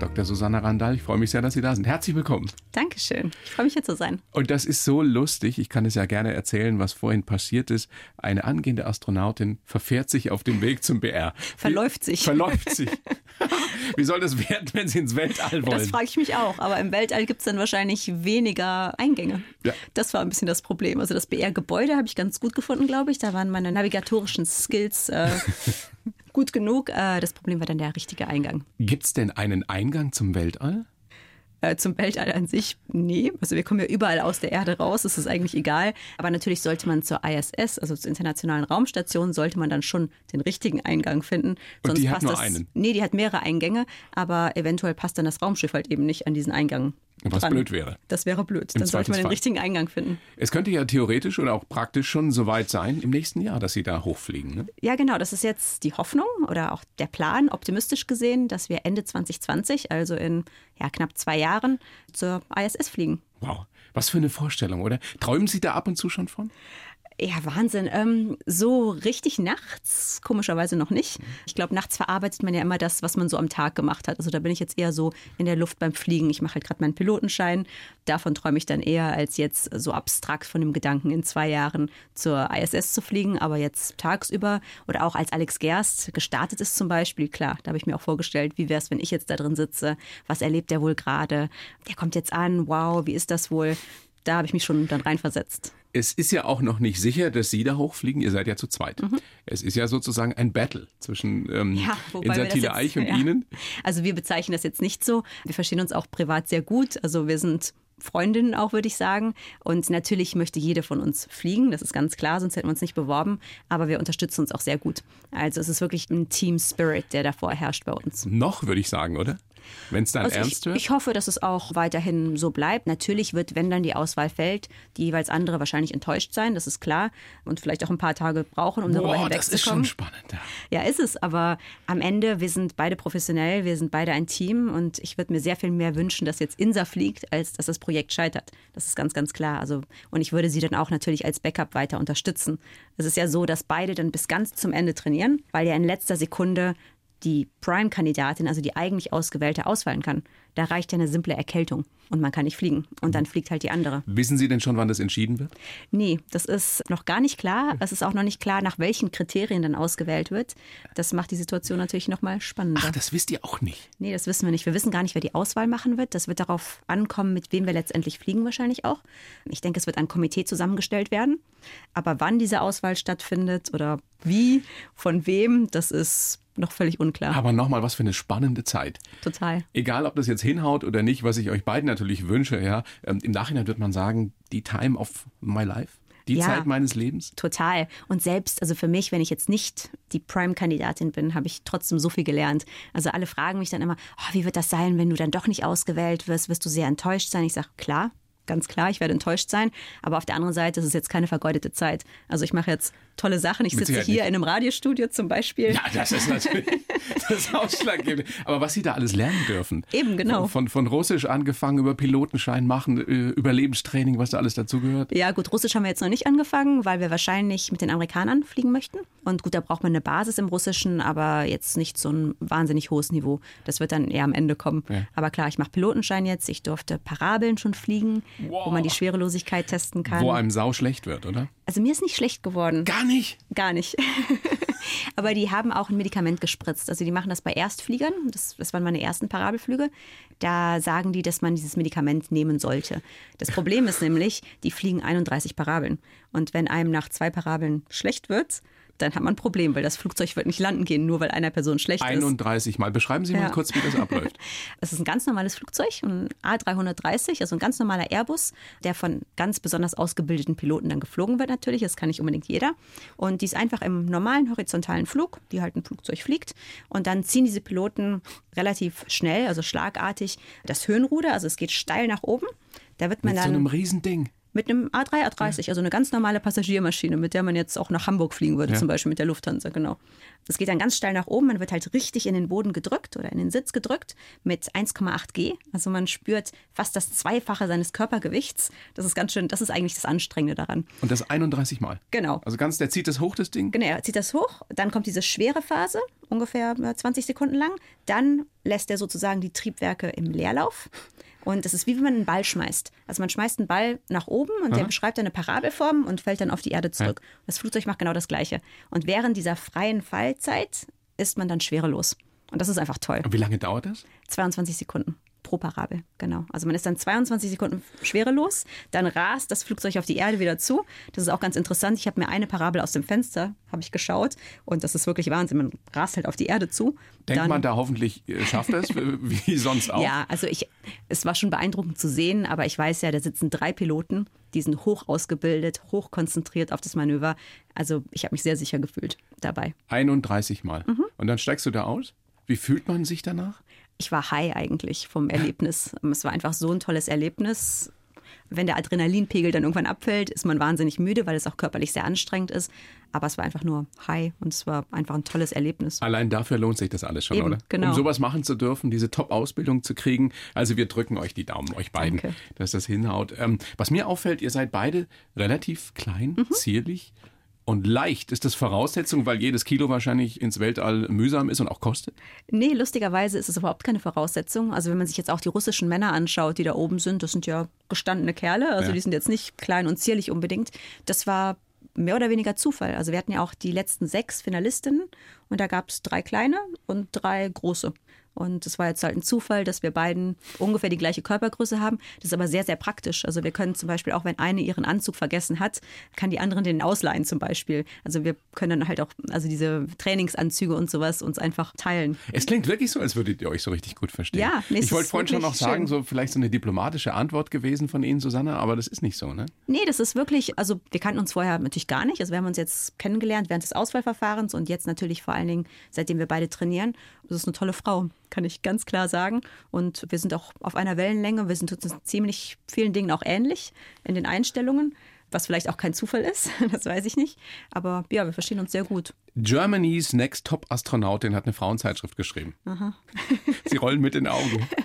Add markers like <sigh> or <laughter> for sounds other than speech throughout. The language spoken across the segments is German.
Dr. Susanna Randall, ich freue mich sehr, dass Sie da sind. Herzlich willkommen. Dankeschön. Ich freue mich hier zu sein. Und das ist so lustig. Ich kann es ja gerne erzählen, was vorhin passiert ist. Eine angehende Astronautin verfährt sich auf dem Weg zum BR. Verläuft sich. Verläuft sich. <laughs> Wie soll das werden, wenn Sie ins Weltall wollen? Das frage ich mich auch. Aber im Weltall gibt es dann wahrscheinlich weniger Eingänge. Ja. Das war ein bisschen das Problem. Also das BR-Gebäude habe ich ganz gut gefunden, glaube ich. Da waren meine navigatorischen Skills äh, <laughs> gut genug. Äh, das Problem war dann der richtige Eingang. Gibt es denn einen Eingang zum Weltall? Äh, zum Weltall an sich, nee. Also wir kommen ja überall aus der Erde raus, das ist eigentlich egal. Aber natürlich sollte man zur ISS, also zur Internationalen Raumstation, sollte man dann schon den richtigen Eingang finden. Sonst Und die hat nur das, einen? Nee, die hat mehrere Eingänge, aber eventuell passt dann das Raumschiff halt eben nicht an diesen Eingang was dran. blöd wäre. Das wäre blöd. Im Dann sollte man den richtigen Eingang finden. Es könnte ja theoretisch oder auch praktisch schon soweit sein im nächsten Jahr, dass Sie da hochfliegen. Ne? Ja, genau. Das ist jetzt die Hoffnung oder auch der Plan, optimistisch gesehen, dass wir Ende 2020, also in ja, knapp zwei Jahren, zur ISS fliegen. Wow. Was für eine Vorstellung, oder? Träumen Sie da ab und zu schon von? Ja, Wahnsinn. Ähm, so richtig nachts, komischerweise noch nicht. Ich glaube, nachts verarbeitet man ja immer das, was man so am Tag gemacht hat. Also da bin ich jetzt eher so in der Luft beim Fliegen. Ich mache halt gerade meinen Pilotenschein. Davon träume ich dann eher, als jetzt so abstrakt von dem Gedanken, in zwei Jahren zur ISS zu fliegen. Aber jetzt tagsüber oder auch als Alex Gerst gestartet ist zum Beispiel, klar, da habe ich mir auch vorgestellt, wie wäre es, wenn ich jetzt da drin sitze? Was erlebt er wohl gerade? Der kommt jetzt an, wow, wie ist das wohl? Da habe ich mich schon dann reinversetzt es ist ja auch noch nicht sicher, dass Sie da hochfliegen. Ihr seid ja zu zweit. Mhm. Es ist ja sozusagen ein Battle zwischen ähm, ja, Insa Thiele Eich und ja. Ihnen. Also wir bezeichnen das jetzt nicht so. Wir verstehen uns auch privat sehr gut. Also wir sind Freundinnen auch, würde ich sagen. Und natürlich möchte jede von uns fliegen, das ist ganz klar, sonst hätten wir uns nicht beworben. Aber wir unterstützen uns auch sehr gut. Also es ist wirklich ein Team Spirit, der davor herrscht bei uns. Noch, würde ich sagen, oder? Wenn es dann also ernst ich, wird? Ich hoffe, dass es auch weiterhin so bleibt. Natürlich wird, wenn dann die Auswahl fällt, die jeweils andere wahrscheinlich enttäuscht sein, das ist klar. Und vielleicht auch ein paar Tage brauchen, um Boah, darüber hinwegzukommen. Das ist schon spannend. Ja. ja, ist es. Aber am Ende, wir sind beide professionell, wir sind beide ein Team. Und ich würde mir sehr viel mehr wünschen, dass jetzt INSA fliegt, als dass das Projekt scheitert. Das ist ganz, ganz klar. Also, und ich würde sie dann auch natürlich als Backup weiter unterstützen. Es ist ja so, dass beide dann bis ganz zum Ende trainieren, weil ja in letzter Sekunde die Prime-Kandidatin, also die eigentlich ausgewählte, ausfallen kann. Da reicht ja eine simple Erkältung und man kann nicht fliegen. Und dann fliegt halt die andere. Wissen Sie denn schon, wann das entschieden wird? Nee, das ist noch gar nicht klar. Es ist auch noch nicht klar, nach welchen Kriterien dann ausgewählt wird. Das macht die Situation natürlich noch mal spannender. Ach, das wisst ihr auch nicht? Nee, das wissen wir nicht. Wir wissen gar nicht, wer die Auswahl machen wird. Das wird darauf ankommen, mit wem wir letztendlich fliegen wahrscheinlich auch. Ich denke, es wird ein Komitee zusammengestellt werden. Aber wann diese Auswahl stattfindet oder wie, von wem, das ist noch völlig unklar. Aber nochmal, was für eine spannende Zeit. Total. Egal, ob das jetzt hinhaut oder nicht, was ich euch beiden natürlich wünsche, ja. Ähm, Im Nachhinein wird man sagen, die Time of my life. Die ja, Zeit meines Lebens? Total. Und selbst, also für mich, wenn ich jetzt nicht die Prime-Kandidatin bin, habe ich trotzdem so viel gelernt. Also alle fragen mich dann immer, oh, wie wird das sein, wenn du dann doch nicht ausgewählt wirst? Wirst du sehr enttäuscht sein? Ich sage, klar, ganz klar, ich werde enttäuscht sein. Aber auf der anderen Seite ist es jetzt keine vergeudete Zeit. Also ich mache jetzt tolle Sachen. Ich sitze hier in einem Radiostudio zum Beispiel. Ja, das ist natürlich <laughs> das Ausschlaggebende. Aber was Sie da alles lernen dürfen. Eben, genau. Von, von Russisch angefangen, über Pilotenschein machen, äh, Überlebenstraining, was da alles dazugehört. Ja, gut, Russisch haben wir jetzt noch nicht angefangen, weil wir wahrscheinlich mit den Amerikanern fliegen möchten. Und gut, da braucht man eine Basis im Russischen, aber jetzt nicht so ein wahnsinnig hohes Niveau. Das wird dann eher am Ende kommen. Ja. Aber klar, ich mache Pilotenschein jetzt. Ich durfte Parabeln schon fliegen, wow. wo man die Schwerelosigkeit testen kann. Wo einem sau schlecht wird, oder? Also mir ist nicht schlecht geworden. Gar nicht? Gar nicht. <laughs> Aber die haben auch ein Medikament gespritzt. Also die machen das bei Erstfliegern. Das, das waren meine ersten Parabelflüge. Da sagen die, dass man dieses Medikament nehmen sollte. Das Problem ist nämlich, die fliegen 31 Parabeln. Und wenn einem nach zwei Parabeln schlecht wird, dann hat man ein Problem, weil das Flugzeug wird nicht landen gehen, nur weil einer Person schlecht 31 ist. 31 Mal. Beschreiben Sie ja. mal kurz, wie das abläuft. <laughs> Es ist ein ganz normales Flugzeug, ein A330, also ein ganz normaler Airbus, der von ganz besonders ausgebildeten Piloten dann geflogen wird natürlich. Das kann nicht unbedingt jeder. Und die ist einfach im normalen horizontalen Flug, die halt ein Flugzeug fliegt. Und dann ziehen diese Piloten relativ schnell, also schlagartig, das Höhenruder, also es geht steil nach oben. Da wird man Mit dann, so einem Riesending. Mit einem A3, A30, ja. also eine ganz normale Passagiermaschine, mit der man jetzt auch nach Hamburg fliegen würde, ja. zum Beispiel mit der Lufthansa, genau. Das geht dann ganz steil nach oben, man wird halt richtig in den Boden gedrückt oder in den Sitz gedrückt mit 1,8 G. Also man spürt fast das Zweifache seines Körpergewichts. Das ist ganz schön, das ist eigentlich das Anstrengende daran. Und das 31 Mal? Genau. Also ganz, der zieht das hoch, das Ding? Genau, er zieht das hoch, dann kommt diese schwere Phase, ungefähr 20 Sekunden lang. Dann lässt er sozusagen die Triebwerke im Leerlauf. Und das ist wie wenn man einen Ball schmeißt. Also man schmeißt einen Ball nach oben und Aha. der beschreibt eine Parabelform und fällt dann auf die Erde zurück. Ja. Das Flugzeug macht genau das Gleiche. Und während dieser freien Fallzeit ist man dann schwerelos. Und das ist einfach toll. Und wie lange dauert das? 22 Sekunden pro Parabel, genau. Also man ist dann 22 Sekunden schwerelos, dann rast das Flugzeug auf die Erde wieder zu. Das ist auch ganz interessant. Ich habe mir eine Parabel aus dem Fenster, habe ich geschaut und das ist wirklich Wahnsinn. Man rast halt auf die Erde zu. Denkt dann, man da hoffentlich äh, schafft es, <laughs> wie sonst auch? Ja, also ich, es war schon beeindruckend zu sehen, aber ich weiß ja, da sitzen drei Piloten, die sind hoch ausgebildet, hoch konzentriert auf das Manöver. Also ich habe mich sehr sicher gefühlt dabei. 31 Mal. Mhm. Und dann steigst du da aus? Wie fühlt man sich danach? Ich war high eigentlich vom Erlebnis. es war einfach so ein tolles Erlebnis. Wenn der Adrenalinpegel dann irgendwann abfällt, ist man wahnsinnig müde, weil es auch körperlich sehr anstrengend ist. Aber es war einfach nur high und es war einfach ein tolles Erlebnis. Allein dafür lohnt sich das alles schon, Eben, oder? Genau. Um sowas machen zu dürfen, diese Top-Ausbildung zu kriegen. Also wir drücken euch die Daumen, euch beiden, Danke. dass das hinhaut. Ähm, was mir auffällt, ihr seid beide relativ klein, mhm. zierlich. Und leicht ist das Voraussetzung, weil jedes Kilo wahrscheinlich ins Weltall mühsam ist und auch kostet? Nee, lustigerweise ist es überhaupt keine Voraussetzung. Also wenn man sich jetzt auch die russischen Männer anschaut, die da oben sind, das sind ja gestandene Kerle, also ja. die sind jetzt nicht klein und zierlich unbedingt. Das war mehr oder weniger Zufall. Also wir hatten ja auch die letzten sechs Finalistinnen und da gab es drei kleine und drei große. Und es war jetzt halt ein Zufall, dass wir beiden ungefähr die gleiche Körpergröße haben. Das ist aber sehr, sehr praktisch. Also wir können zum Beispiel auch, wenn eine ihren Anzug vergessen hat, kann die anderen den ausleihen zum Beispiel. Also wir können dann halt auch, also diese Trainingsanzüge und sowas uns einfach teilen. Es klingt wirklich so, als würdet ihr euch so richtig gut verstehen. Ja, nee, Ich wollte vorhin schon noch sagen, so vielleicht so eine diplomatische Antwort gewesen von Ihnen, Susanne, aber das ist nicht so, ne? Nee, das ist wirklich, also wir kannten uns vorher natürlich gar nicht. Also wir haben uns jetzt kennengelernt während des Auswahlverfahrens und jetzt natürlich vor allen Dingen, seitdem wir beide trainieren. Das ist eine tolle Frau kann ich ganz klar sagen. Und wir sind auch auf einer Wellenlänge. Wir sind uns ziemlich vielen Dingen auch ähnlich in den Einstellungen was vielleicht auch kein Zufall ist, <laughs> das weiß ich nicht. Aber ja, wir verstehen uns sehr gut. Germany's Next Top Astronautin hat eine Frauenzeitschrift geschrieben. Aha. <laughs> Sie rollen mit den Augen. <laughs>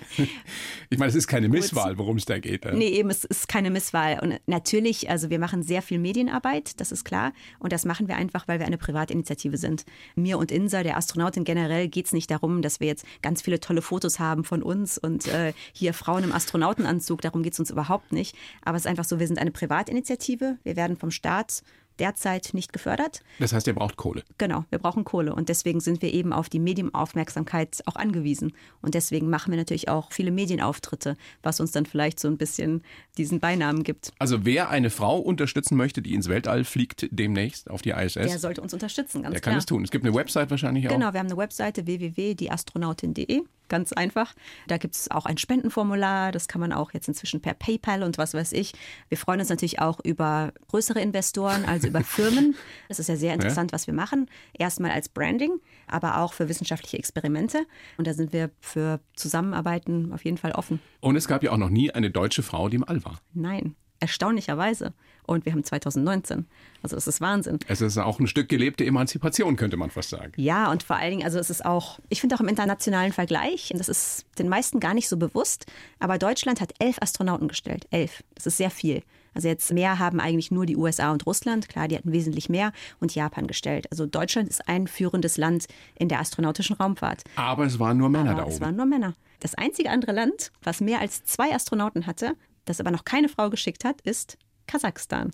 Ich meine, es ist keine Misswahl, worum es da geht. Nee, eben, es ist keine Misswahl. Und natürlich, also wir machen sehr viel Medienarbeit, das ist klar. Und das machen wir einfach, weil wir eine Privatinitiative sind. Mir und Insa, der Astronautin generell, geht es nicht darum, dass wir jetzt ganz viele tolle Fotos haben von uns und äh, hier Frauen im Astronautenanzug. Darum geht es uns überhaupt nicht. Aber es ist einfach so, wir sind eine Privatinitiative. Wir werden vom Staat derzeit nicht gefördert. Das heißt, ihr braucht Kohle. Genau, wir brauchen Kohle. Und deswegen sind wir eben auf die Medienaufmerksamkeit auch angewiesen. Und deswegen machen wir natürlich auch viele Medienauftritte, was uns dann vielleicht so ein bisschen diesen Beinamen gibt. Also wer eine Frau unterstützen möchte, die ins Weltall fliegt demnächst auf die ISS. Der sollte uns unterstützen, ganz der klar. kann es tun. Es gibt eine Website wahrscheinlich auch. Genau, wir haben eine Webseite www.dieastronautin.de ganz einfach. Da gibt es auch ein Spendenformular, das kann man auch jetzt inzwischen per PayPal und was weiß ich. Wir freuen uns natürlich auch über größere Investoren, also über <laughs> Firmen. Das ist ja sehr interessant, ja. was wir machen. Erstmal als Branding, aber auch für wissenschaftliche Experimente. Und da sind wir für Zusammenarbeiten auf jeden Fall offen. Und es gab ja auch noch nie eine deutsche Frau, die im All war. Nein erstaunlicherweise. Und wir haben 2019. Also das ist Wahnsinn. Es ist auch ein Stück gelebte Emanzipation, könnte man fast sagen. Ja, und vor allen Dingen, also es ist auch, ich finde auch im internationalen Vergleich, das ist den meisten gar nicht so bewusst, aber Deutschland hat elf Astronauten gestellt. Elf. Das ist sehr viel. Also jetzt mehr haben eigentlich nur die USA und Russland. Klar, die hatten wesentlich mehr und Japan gestellt. Also Deutschland ist ein führendes Land in der astronautischen Raumfahrt. Aber es waren nur Männer aber da oben. Es waren nur Männer. Das einzige andere Land, was mehr als zwei Astronauten hatte, das aber noch keine Frau geschickt hat, ist Kasachstan.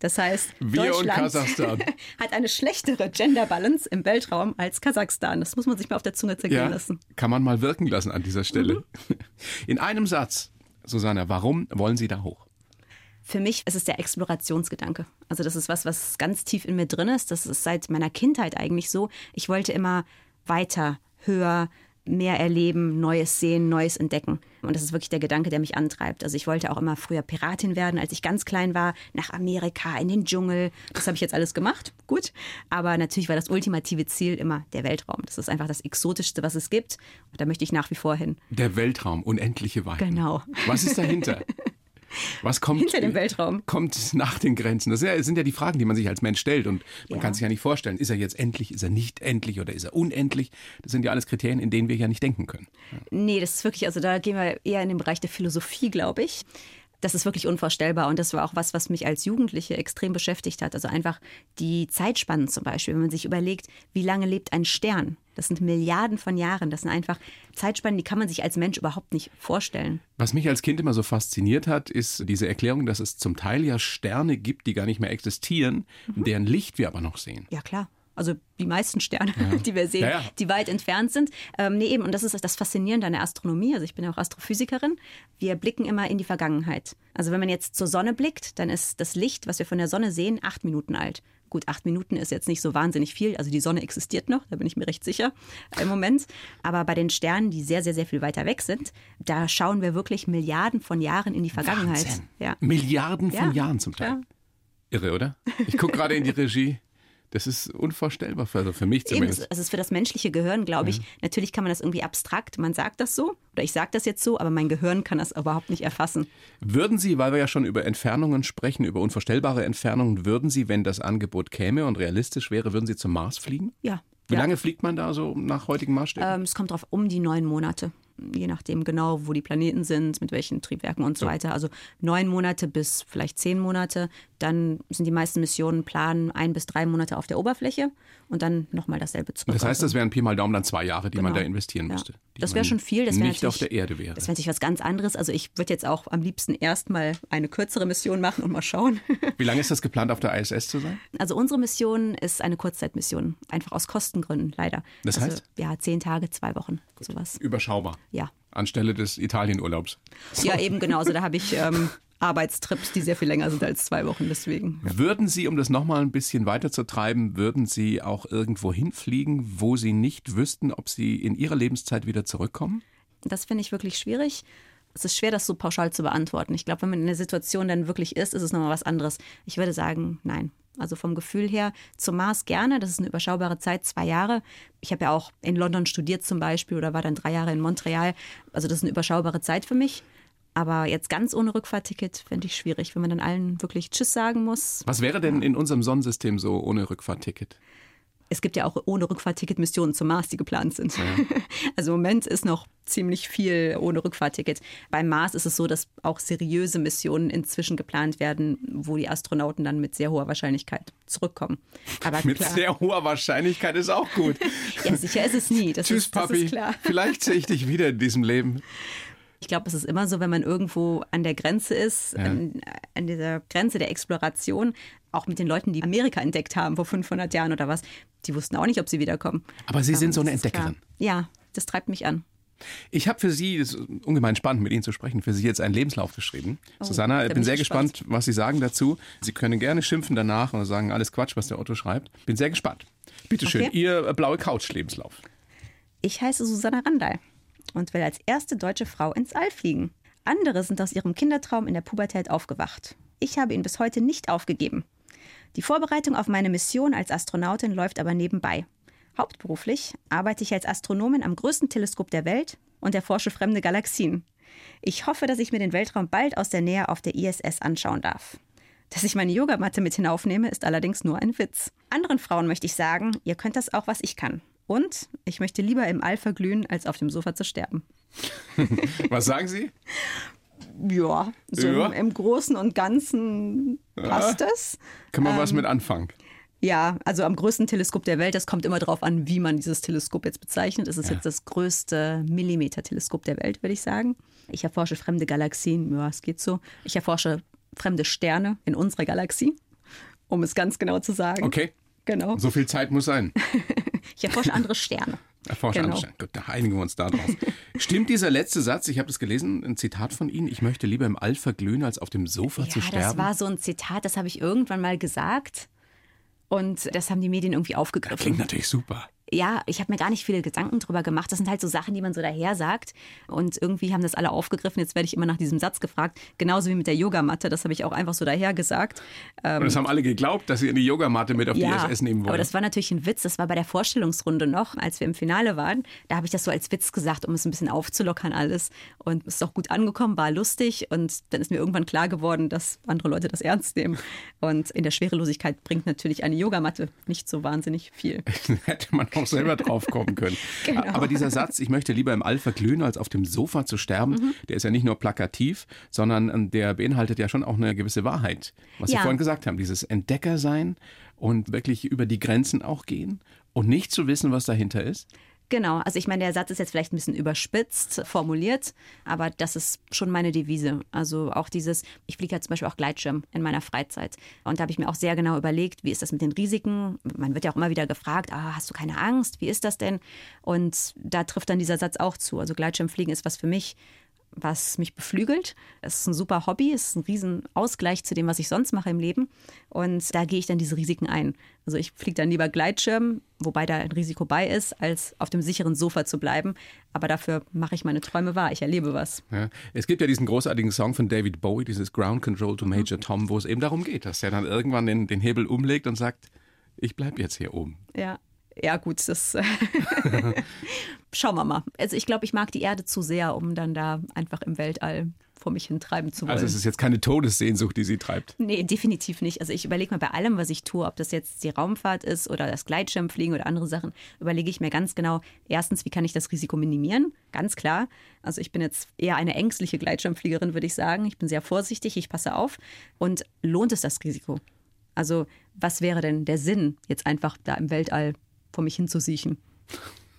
Das heißt, Wir Deutschland <laughs> hat eine schlechtere Gender Balance im Weltraum als Kasachstan. Das muss man sich mal auf der Zunge zergehen ja, lassen. Kann man mal wirken lassen an dieser Stelle. Mhm. <laughs> In einem Satz, Susanne, warum wollen Sie da hoch? Für mich ist es der Explorationsgedanke. Also das ist was, was ganz tief in mir drin ist. Das ist seit meiner Kindheit eigentlich so. Ich wollte immer weiter, höher, mehr erleben, Neues sehen, Neues entdecken. Und das ist wirklich der Gedanke, der mich antreibt. Also ich wollte auch immer früher Piratin werden, als ich ganz klein war, nach Amerika, in den Dschungel. Das habe ich jetzt alles gemacht, gut. Aber natürlich war das ultimative Ziel immer der Weltraum. Das ist einfach das Exotischste, was es gibt. Und da möchte ich nach wie vor hin. Der Weltraum, unendliche Weiten. Genau. Was ist dahinter? <laughs> Was kommt hinter dem Weltraum? Kommt nach den Grenzen. Das sind ja die Fragen, die man sich als Mensch stellt. Und man ja. kann sich ja nicht vorstellen, ist er jetzt endlich, ist er nicht endlich oder ist er unendlich? Das sind ja alles Kriterien, in denen wir ja nicht denken können. Ja. Nee, das ist wirklich, also da gehen wir eher in den Bereich der Philosophie, glaube ich das ist wirklich unvorstellbar. Und das war auch was, was mich als Jugendliche extrem beschäftigt hat. Also einfach die Zeitspannen zum Beispiel, wenn man sich überlegt, wie lange lebt ein Stern? Das sind Milliarden von Jahren. Das sind einfach Zeitspannen, die kann man sich als Mensch überhaupt nicht vorstellen. Was mich als Kind immer so fasziniert hat, ist diese Erklärung, dass es zum Teil ja Sterne gibt, die gar nicht mehr existieren, mhm. deren Licht wir aber noch sehen. Ja, klar also die meisten Sterne, ja. <laughs> die wir sehen, ja, ja. die weit entfernt sind. Ähm, nee, eben, und das ist das Faszinierende an der Astronomie. Also ich bin ja auch Astrophysikerin. Wir blicken immer in die Vergangenheit. Also wenn man jetzt zur Sonne blickt, dann ist das Licht, was wir von der Sonne sehen, acht Minuten alt. Gut, acht Minuten ist jetzt nicht so wahnsinnig viel. Also die Sonne existiert noch, da bin ich mir recht sicher im Moment. Aber bei den Sternen, die sehr, sehr, sehr viel weiter weg sind, da schauen wir wirklich Milliarden von Jahren in die Vergangenheit. Ja. Milliarden von Jahren zum Teil. Irre, oder? Ich gucke gerade in die Regie. Das ist unvorstellbar, also für mich zumindest. Eben, also für das menschliche Gehirn, glaube ich, ja. natürlich kann man das irgendwie abstrakt, man sagt das so oder ich sage das jetzt so, aber mein Gehirn kann das überhaupt nicht erfassen. Würden Sie, weil wir ja schon über Entfernungen sprechen, über unvorstellbare Entfernungen, würden Sie, wenn das Angebot käme und realistisch wäre, würden Sie zum Mars fliegen? Ja. Wie ja. lange fliegt man da so nach heutigen Maßstäben? Ähm, es kommt darauf um die neun Monate je nachdem genau, wo die Planeten sind, mit welchen Triebwerken und so ja. weiter. Also neun Monate bis vielleicht zehn Monate. Dann sind die meisten Missionen planen ein bis drei Monate auf der Oberfläche und dann nochmal dasselbe zurück. Das heißt, das wären Pi mal Daumen dann zwei Jahre, die genau. man da investieren ja. müsste. Das wäre schon viel. Das nicht auf der Erde wäre. Das wäre natürlich was ganz anderes. Also ich würde jetzt auch am liebsten erstmal eine kürzere Mission machen und mal schauen. <laughs> Wie lange ist das geplant, auf der ISS zu sein? Also unsere Mission ist eine Kurzzeitmission. Einfach aus Kostengründen, leider. Das also, heißt? Ja, zehn Tage, zwei Wochen, Gut. sowas. Überschaubar. Ja. Anstelle des Italienurlaubs. Ja, eben genauso. Also da habe ich ähm, <laughs> Arbeitstrips, die sehr viel länger sind als zwei Wochen deswegen. Würden Sie, um das nochmal ein bisschen weiter zu treiben, würden Sie auch irgendwo hinfliegen, wo Sie nicht wüssten, ob Sie in Ihrer Lebenszeit wieder zurückkommen? Das finde ich wirklich schwierig. Es ist schwer, das so pauschal zu beantworten. Ich glaube, wenn man in der Situation dann wirklich ist, ist es nochmal was anderes. Ich würde sagen, nein. Also vom Gefühl her zum Mars gerne. Das ist eine überschaubare Zeit, zwei Jahre. Ich habe ja auch in London studiert zum Beispiel oder war dann drei Jahre in Montreal. Also das ist eine überschaubare Zeit für mich. Aber jetzt ganz ohne Rückfahrtticket fände ich schwierig, wenn man dann allen wirklich Tschüss sagen muss. Was wäre denn in unserem Sonnensystem so ohne Rückfahrtticket? es gibt ja auch ohne Rückfahrtticket Missionen zum Mars, die geplant sind. Ja. <laughs> Also im Moment ist noch ziemlich viel ohne Rückfahrtticket. Beim Mars ist es so, dass auch seriöse Missionen inzwischen geplant werden, wo die Astronauten dann mit sehr hoher Wahrscheinlichkeit zurückkommen. Aber mit klar, sehr hoher Wahrscheinlichkeit ist auch gut. ja, sicher ist es nie. Das Tschüss, ist, Papi. Vielleicht sehe ich dich wieder in diesem Leben. Ich glaube, es ist immer so, wenn man irgendwo an der Grenze ist, ja. an, an, dieser Grenze der Exploration, auch mit den Leuten, die Amerika entdeckt haben vor 500 Jahren oder was, die wussten auch nicht, ob sie wiederkommen. Aber Sie sind so eine Entdeckerin. Ja, das treibt mich an. Ich habe für Sie, es ist ungemein spannend, mit Ihnen zu sprechen, für Sie jetzt einen Lebenslauf geschrieben. Oh, Susanna, ich bin, sehr gespannt. gespannt, was Sie sagen dazu. Sie können gerne schimpfen danach und sagen alles Quatsch, was der Otto schreibt. Bin sehr gespannt. Bitte schön, okay. Ihr blaue Couch-Lebenslauf. Ich heiße Susanna Randall und will als erste deutsche Frau ins All fliegen. Andere sind aus ihrem Kindertraum in der Pubertät aufgewacht. Ich habe ihn bis heute nicht aufgegeben. Die Vorbereitung auf meine Mission als Astronautin läuft aber nebenbei. Hauptberuflich arbeite ich als Astronomin am größten Teleskop der Welt und erforsche fremde Galaxien. Ich hoffe, dass ich mir den Weltraum bald aus der Nähe auf der ISS anschauen darf. Dass ich meine Yogamatte mit hinaufnehme, ist allerdings nur ein Witz. Anderen Frauen möchte ich sagen, ihr könnt das auch, was ich kann. Und ich möchte lieber im All verglühen, als auf dem Sofa zu sterben. <laughs> Was sagen Sie? Ja, so ja. Im, im, Großen und Ganzen passt ja. es. Kann man ähm, was mit anfangen? Ja, also am größten Teleskop der Welt, das kommt immer darauf an, wie man dieses Teleskop jetzt bezeichnet. Es ist ja. jetzt das größte Millimeter-Teleskop der Welt, würde ich sagen. Ich erforsche fremde Galaxien, ja, es geht so. Ich erforsche fremde Sterne in unserer Galaxie, um es ganz genau zu sagen. Okay. Genau. So viel Zeit muss sein. <laughs> ich erforsche andere Sterne. Erforsche genau. andere Sterne. Gut, da einigen wir uns da drauf. Stimmt dieser letzte Satz, ich habe das gelesen, ein Zitat von Ihnen, ich möchte lieber im All verglühen, als auf dem Sofa ja, zu sterben? das war so ein Zitat, das habe ich irgendwann mal gesagt. Und das haben die Medien irgendwie aufgegriffen. Das klingt natürlich super. Ja, ich habe mir gar nicht viele Gedanken drüber gemacht. Das sind halt so Sachen, die man so daher sagt. Und irgendwie haben das alle aufgegriffen. Jetzt werde ich immer nach diesem Satz gefragt. Genauso wie mit der Yogamatte. Das habe ich auch einfach so daher gesagt. Und das haben alle geglaubt, dass sie eine Yogamatte mit auf ja, die SS nehmen wollen. Aber das war natürlich ein Witz. Das war bei der Vorstellungsrunde noch, als wir im Finale waren. Da habe ich das so als Witz gesagt, um es ein bisschen aufzulockern alles. Und es ist auch gut angekommen, war lustig. Und dann ist mir irgendwann klar geworden, dass andere Leute das ernst nehmen. Und in der Schwerelosigkeit bringt natürlich eine Yogamatte nicht so wahnsinnig viel. <laughs> Hätte man auch selber drauf kommen können. <laughs> genau. Aber dieser Satz, ich möchte lieber im All verglühen, als auf dem Sofa zu sterben, mhm. der ist ja nicht nur plakativ, sondern ähm, der beinhaltet ja schon auch eine gewisse Wahrheit. Was ja. Sie vorhin gesagt haben, dieses Entdeckersein und wirklich über die Grenzen auch gehen und nicht zu wissen, was dahinter ist. Genau, also ich meine, der Satz ist jetzt vielleicht ein bisschen überspitzt formuliert, aber das ist schon meine Devise. Also auch dieses, ich fliege ja zum Beispiel auch Gleitschirm in meiner Freizeit. Und da habe ich mir auch sehr genau überlegt, wie ist das mit den Risiken? Man wird ja auch immer wieder gefragt, ah, hast du keine Angst? Wie ist das denn? Und da trifft dann dieser Satz auch zu. Also Gleitschirmfliegen ist was für mich, was mich beflügelt. Es ist ein super Hobby, es ist ein Riesenausgleich zu dem, was ich sonst mache im Leben. Und da gehe ich dann diese Risiken ein. Also ich fliege dann lieber Gleitschirm, wobei da ein Risiko bei ist, als auf dem sicheren Sofa zu bleiben. Aber dafür mache ich meine Träume wahr. Ich erlebe was. Ja. Es gibt ja diesen großartigen Song von David Bowie, dieses Ground Control to Major Tom, wo es eben darum geht, dass er dann irgendwann den, den Hebel umlegt und sagt, ich bleibe jetzt hier oben. Ja, ja gut, das <laughs> schauen wir mal. Also ich glaube, ich mag die Erde zu sehr, um dann da einfach im Weltall vor mich hin treiben zu wollen. Also es ist jetzt keine Todessehnsucht, die sie treibt. Nee, definitiv nicht. Also ich überlege mir bei allem, was ich tue, ob das jetzt die Raumfahrt ist oder das Gleitschirmfliegen oder andere Sachen, überlege ich mir ganz genau, erstens, wie kann ich das Risiko minimieren? Ganz klar. Also ich bin jetzt eher eine ängstliche Gleitschirmfliegerin, würde ich sagen. Ich bin sehr vorsichtig, ich passe auf. Und lohnt es das Risiko? Also was wäre denn der Sinn, jetzt einfach da im Weltall vor mich hinzusiechen.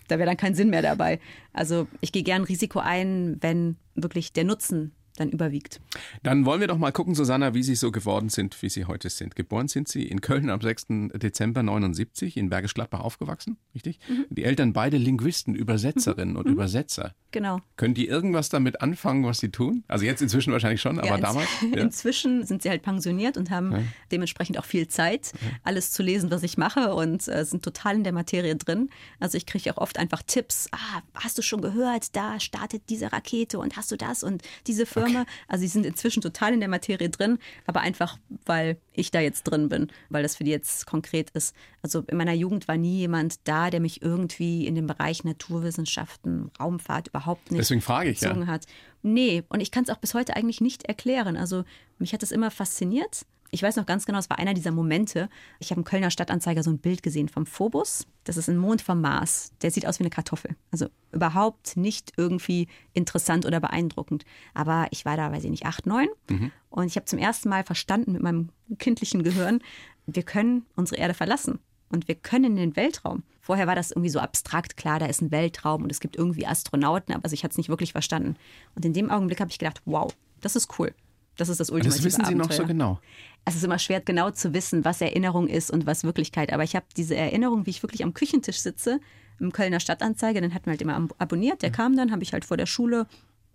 Da wäre dann kein Sinn mehr dabei. Also ich gehe gern Risiko ein, wenn wirklich der Nutzen dann überwiegt. Dann wollen wir doch mal gucken, Susanna, wie Sie so geworden sind, wie Sie heute sind. Geboren sind Sie in Köln am 6. Dezember 79, in Bergisch Gladbach aufgewachsen, richtig? Mhm. Die Eltern beide Linguisten, Übersetzerinnen mhm. und mhm. Übersetzer. Genau. Können die irgendwas damit anfangen, was sie tun? Also jetzt inzwischen wahrscheinlich schon, aber ja, damals? <laughs> Ja. Inzwischen sind sie halt pensioniert und haben ja. dementsprechend auch viel Zeit, alles zu lesen, was ich mache und äh, sind total in der Materie drin. Also ich kriege auch oft einfach Tipps. Ah, hast du schon gehört, da startet diese Rakete und hast du das und diese Firma Firma. Also sie sind inzwischen total in der Materie drin, aber einfach, weil ich da jetzt drin bin, weil das für die jetzt konkret ist. Also in meiner Jugend war nie jemand da, der mich irgendwie in dem Bereich Naturwissenschaften, Raumfahrt überhaupt nicht Deswegen frage ich, ja. hat. Nee, und ich kann es auch bis heute eigentlich nicht erklären. Also mich hat es immer fasziniert ich weiß noch ganz genau, es war einer dieser Momente. Ich habe im Kölner Stadtanzeiger so ein Bild gesehen vom Phobos. Das ist ein Mond vom Mars. Der sieht aus wie eine Kartoffel. Also überhaupt nicht irgendwie interessant oder beeindruckend. Aber ich war da, weiß ich nicht, acht, neun. Mhm. Und ich habe zum ersten Mal verstanden mit meinem kindlichen Gehirn, wir können unsere Erde verlassen. Und wir können in den Weltraum. Vorher war das irgendwie so abstrakt, klar, da ist ein Weltraum und es gibt irgendwie Astronauten, aber ich hatte es nicht wirklich verstanden. Und in dem Augenblick habe ich gedacht, wow, das ist cool. Das ist das ultimative Das wissen Sie Abenteuer. noch so genau. Es ist immer schwer, genau zu wissen, was Erinnerung ist und was Wirklichkeit. Aber ich habe diese Erinnerung, wie ich wirklich am Küchentisch sitze, im Kölner Stadtanzeiger, den hat man halt immer abonniert. Der kam dann, habe ich halt vor der Schule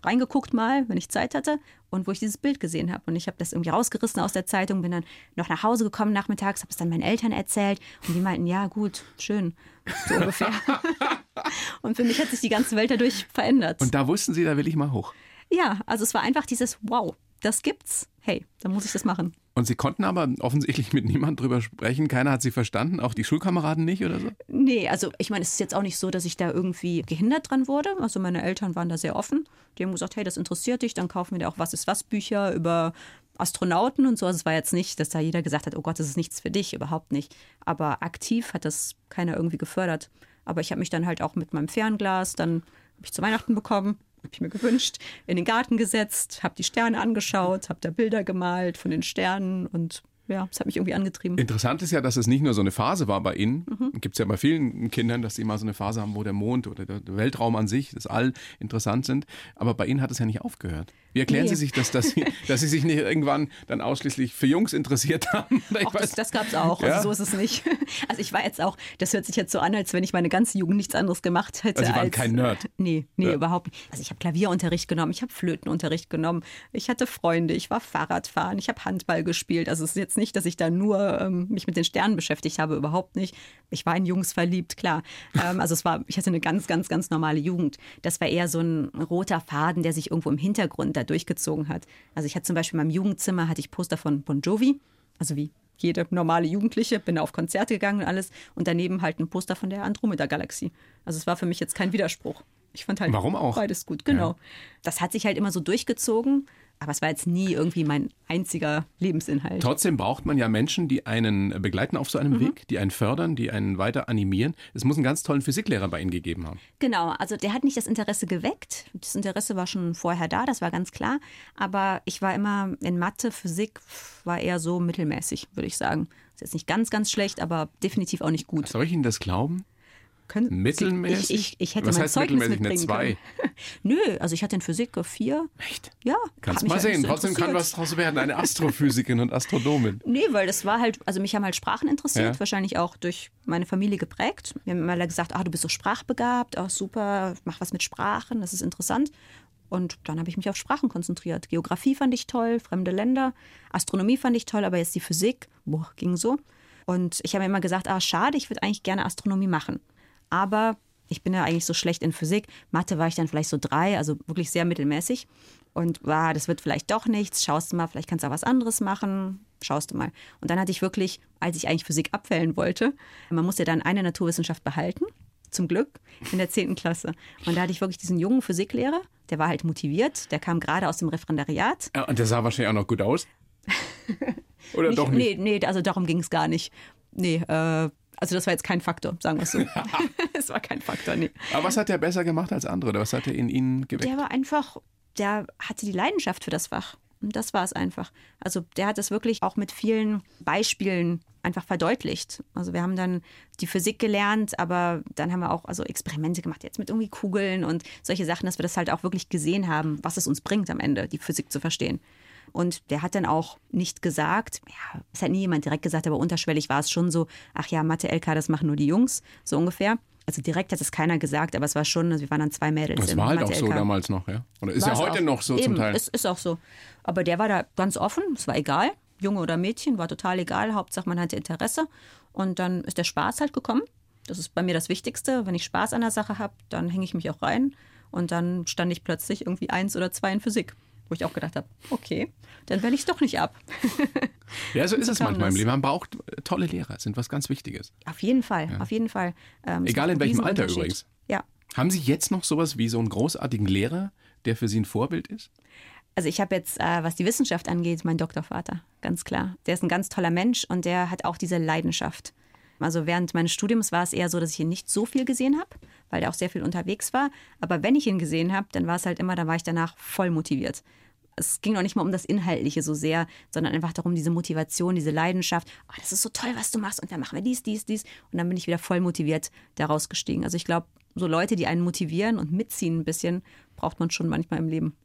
reingeguckt mal, wenn ich Zeit hatte und wo ich dieses Bild gesehen habe. Und ich habe das irgendwie rausgerissen aus der Zeitung, bin dann noch nach Hause gekommen nachmittags, habe es dann meinen Eltern erzählt und die meinten, ja gut, schön, so <laughs> ungefähr. und für mich hat sich die ganze Welt dadurch verändert. Und da wussten Sie, da will ich mal hoch. Ja, also es war einfach dieses Wow, das gibt's. Hey, dann muss ich das machen. Und Sie konnten aber offensichtlich mit niemandem drüber sprechen. Keiner hat Sie verstanden, auch die Schulkameraden nicht oder so? Nee, also ich meine, es ist jetzt auch nicht so, dass ich da irgendwie gehindert dran wurde. Also meine Eltern waren da sehr offen. Die haben gesagt, hey, das interessiert dich, dann kaufen wir dir auch Was ist was Bücher über Astronauten und so. Also es war jetzt nicht, dass da jeder gesagt hat, oh Gott, das ist nichts für dich, überhaupt nicht. Aber aktiv hat das keiner irgendwie gefördert. Aber ich habe mich dann halt auch mit meinem Fernglas, dann habe ich zu Weihnachten bekommen, habe ich mir gewünscht, in den Garten gesetzt, habe die Sterne angeschaut, habe da Bilder gemalt von den Sternen und ja, das hat mich irgendwie angetrieben. Interessant ist ja, dass es nicht nur so eine Phase war bei Ihnen. Mhm. Gibt es ja bei vielen Kindern, dass sie mal so eine Phase haben, wo der Mond oder der Weltraum an sich, das All interessant sind. Aber bei Ihnen hat es ja nicht aufgehört. Wie erklären nee. Sie sich das, dass Sie, <laughs> dass Sie sich nicht irgendwann dann ausschließlich für Jungs interessiert haben? <laughs> Auch das, das gab es auch, ja? also so ist es nicht. <laughs> Also ich war jetzt auch, das hört sich jetzt so an, als wenn ich meine ganze Jugend nichts anderes gemacht hätte. Also Sie waren als, kein Nerd? Nee, nee, ja. überhaupt nicht. Also ich habe Klavierunterricht genommen, ich habe Flötenunterricht genommen, ich hatte Freunde, ich war Fahrradfahren, ich habe Handball gespielt. Also es ist jetzt nicht, dass ich da nur ähm, mich mit den Sternen beschäftigt habe, überhaupt nicht. Ich war in Jungs verliebt, klar. Ähm, also es war, ich hatte eine ganz, ganz, ganz normale Jugend. Das war eher so ein roter Faden, der sich irgendwo im Hintergrund da durchgezogen hat. Also ich hatte zum Beispiel in meinem Jugendzimmer hatte ich Poster von Bon Jovi, also wie jede normale Jugendliche, bin auf Konzerte gegangen und alles und daneben halt ein Poster von der Andromeda-Galaxie. Also es war für mich jetzt kein Widerspruch. Ich fand halt Warum auch? beides gut, genau. Ja. Das hat sich halt immer so durchgezogen aber es war jetzt nie irgendwie mein einziger Lebensinhalt. Trotzdem braucht man ja Menschen, die einen begleiten auf so einem mhm. Weg, die einen fördern, die einen weiter animieren. Es muss einen ganz tollen Physiklehrer bei Ihnen gegeben haben. Genau, also der hat nicht das Interesse geweckt. Das Interesse war schon vorher da, das war ganz klar. Aber ich war immer in Mathe, Physik, war eher so mittelmäßig, würde ich sagen. Ist jetzt nicht ganz, ganz schlecht, aber definitiv auch nicht gut. Soll ich Ihnen das glauben? Können, mittelmäßig? Ich, ich, ich hätte Was mein heißt Zeugnis mittelmäßig? Eine 2? <laughs> Nö, also ich hatte in Physik vier. Echt? Ja. Kannst mal sehen. Trotzdem kann was draus werden. Eine Astrophysikerin und Astronomin. <laughs> Nee, weil das war halt, also mich haben halt Sprachen interessiert, ja. wahrscheinlich auch durch meine Familie geprägt. Wir haben immer gesagt, ah, du bist so sprachbegabt, oh, super, mach was mit Sprachen, das ist interessant. Und dann habe ich mich auf Sprachen konzentriert. Geografie fand ich toll, fremde Länder, Astronomie fand ich toll, aber jetzt die Physik, boah, ging so. Und ich habe mir immer gesagt, ah, schade, ich würde eigentlich gerne Astronomie machen. Aber ich bin ja eigentlich so schlecht in Physik. Mathe war ich dann vielleicht so drei, also wirklich sehr mittelmäßig. Und war, das wird vielleicht doch nichts. Schaust du mal, vielleicht kannst du auch was anderes machen. Schaust du mal. Und dann hatte ich wirklich, als ich eigentlich Physik abwählen wollte, man musste dann eine Naturwissenschaft behalten. Zum Glück in der 10. Klasse. Und da hatte ich wirklich diesen jungen Physiklehrer, der war halt motiviert, der kam gerade aus dem Referendariat. Ja, und der sah wahrscheinlich auch noch gut aus. <laughs> Oder nicht, doch nicht? Nee, nee, also darum ging es gar nicht. Nee, äh, also das war jetzt kein Faktor, sagen wir es so. <laughs> <laughs> Es war kein Faktor, nee. Aber was hat er besser gemacht als andere? Oder was hat er in Ihnen geweckt? Der war einfach, der hatte die Leidenschaft für das Fach. Und das war es einfach. Also der hat es wirklich auch mit vielen Beispielen einfach verdeutlicht. Also wir haben dann die Physik gelernt, aber dann haben wir auch also Experimente gemacht, jetzt mit irgendwie Kugeln und solche Sachen, dass wir das halt auch wirklich gesehen haben, was es uns bringt am Ende, die Physik zu verstehen. Und der hat dann auch nicht gesagt, ja, es hat nie jemand direkt gesagt, aber unterschwellig war es schon so, ach ja, Mathe-LK, das machen nur die Jungs, so ungefähr. Also direkt hat es keiner gesagt, aber es war schon, also wir waren dann zwei Mädels. Das war halt auch so damals noch, ja? Oder ist war ja heute auch. noch so Eben, zum Teil? Es ist auch so. Aber der war da ganz offen, es war egal. Junge oder Mädchen, war total egal. Hauptsache, man hatte Interesse. Und dann ist der Spaß halt gekommen. Das ist bei mir das Wichtigste. Wenn ich Spaß an der Sache habe, dann hänge ich mich auch rein. Und dann stand ich plötzlich irgendwie eins oder zwei in Physik wo ich auch gedacht habe, okay, dann werde ich es doch nicht ab. <laughs> ja, so ist es manchmal im Leben. Man braucht tolle Lehrer, sind was ganz Wichtiges. Auf jeden Fall, ja. auf jeden Fall. Ähm, Egal in welchem Alter übrigens. Ja. Haben Sie jetzt noch sowas wie so einen großartigen Lehrer, der für Sie ein Vorbild ist? Also ich habe jetzt, äh, was die Wissenschaft angeht, meinen Doktorvater, ganz klar. Der ist ein ganz toller Mensch und der hat auch diese Leidenschaft. Also während meines Studiums war es eher so, dass ich ihn nicht so viel gesehen habe, weil er auch sehr viel unterwegs war. Aber wenn ich ihn gesehen habe, dann war es halt immer, da war ich danach voll motiviert. Es ging noch nicht mal um das Inhaltliche so sehr, sondern einfach darum, diese Motivation, diese Leidenschaft. Oh, das ist so toll, was du machst. Und dann machen wir dies, dies, dies. Und dann bin ich wieder voll motiviert daraus gestiegen. Also ich glaube, so Leute, die einen motivieren und mitziehen ein bisschen, braucht man schon manchmal im Leben.